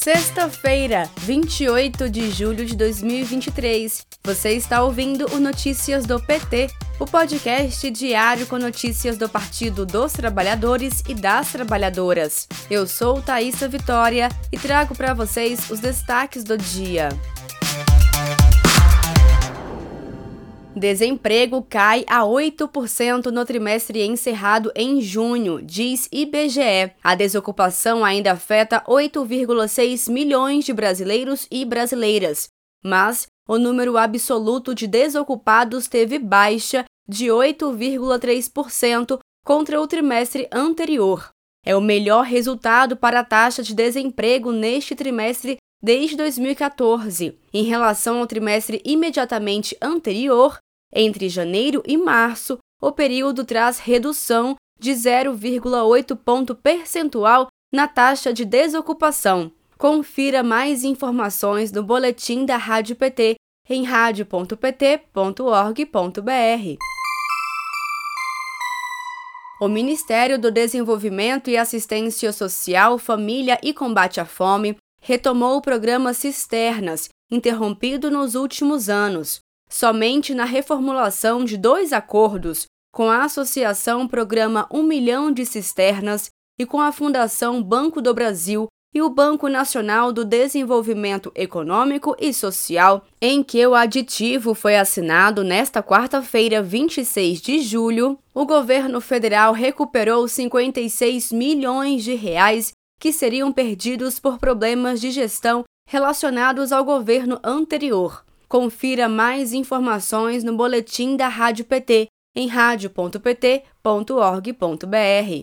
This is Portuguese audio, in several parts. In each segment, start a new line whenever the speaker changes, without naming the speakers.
Sexta-feira, 28 de julho de 2023. Você está ouvindo o Notícias do PT, o podcast diário com notícias do Partido dos Trabalhadores e das Trabalhadoras. Eu sou Thaisa Vitória e trago para vocês os destaques do dia. Desemprego cai a 8% no trimestre encerrado em junho, diz IBGE. A desocupação ainda afeta 8,6 milhões de brasileiros e brasileiras, mas o número absoluto de desocupados teve baixa de 8,3% contra o trimestre anterior. É o melhor resultado para a taxa de desemprego neste trimestre desde 2014. Em relação ao trimestre imediatamente anterior, entre janeiro e março, o período traz redução de 0,8 ponto percentual na taxa de desocupação. Confira mais informações no boletim da Rádio PT em radio.pt.org.br. O Ministério do Desenvolvimento e Assistência Social, Família e Combate à Fome retomou o programa Cisternas, interrompido nos últimos anos. Somente na reformulação de dois acordos com a Associação Programa 1 Milhão de Cisternas e com a Fundação Banco do Brasil e o Banco Nacional do Desenvolvimento Econômico e Social, em que o aditivo foi assinado nesta quarta-feira, 26 de julho, o governo federal recuperou 56 milhões de reais que seriam perdidos por problemas de gestão relacionados ao governo anterior. Confira mais informações no boletim da Rádio PT em radio.pt.org.br.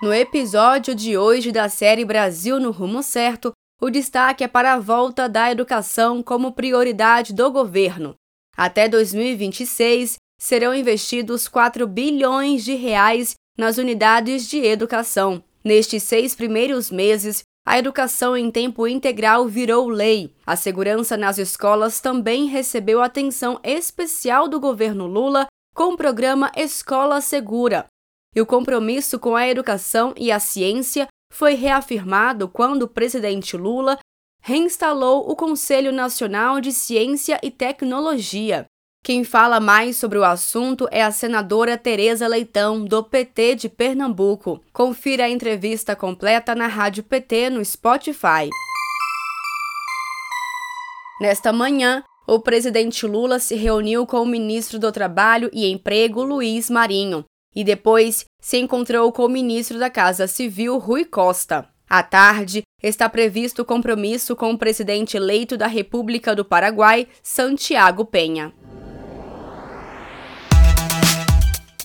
No episódio de hoje da série Brasil no Rumo Certo, o destaque é para a volta da educação como prioridade do governo. Até 2026, serão investidos 4 bilhões de reais nas unidades de educação. Nestes seis primeiros meses, a educação em tempo integral virou lei. A segurança nas escolas também recebeu atenção especial do governo Lula com o programa Escola Segura. E o compromisso com a educação e a ciência foi reafirmado quando o presidente Lula reinstalou o Conselho Nacional de Ciência e Tecnologia. Quem fala mais sobre o assunto é a senadora Tereza Leitão, do PT de Pernambuco. Confira a entrevista completa na Rádio PT no Spotify. Nesta manhã, o presidente Lula se reuniu com o ministro do Trabalho e Emprego, Luiz Marinho, e depois se encontrou com o ministro da Casa Civil, Rui Costa. À tarde, está previsto compromisso com o presidente eleito da República do Paraguai, Santiago Penha.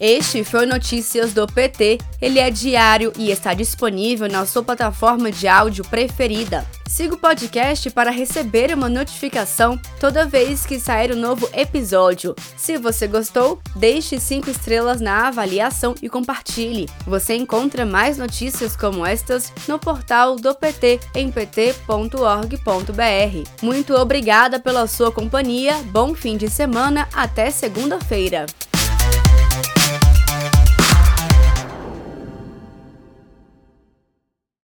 Este foi Notícias do PT. Ele é diário e está disponível na sua plataforma de áudio preferida. Siga o podcast para receber uma notificação toda vez que sair um novo episódio. Se você gostou, deixe 5 estrelas na avaliação e compartilhe. Você encontra mais notícias como estas no portal do PT em pt.org.br. Muito obrigada pela sua companhia, bom fim de semana, até segunda-feira.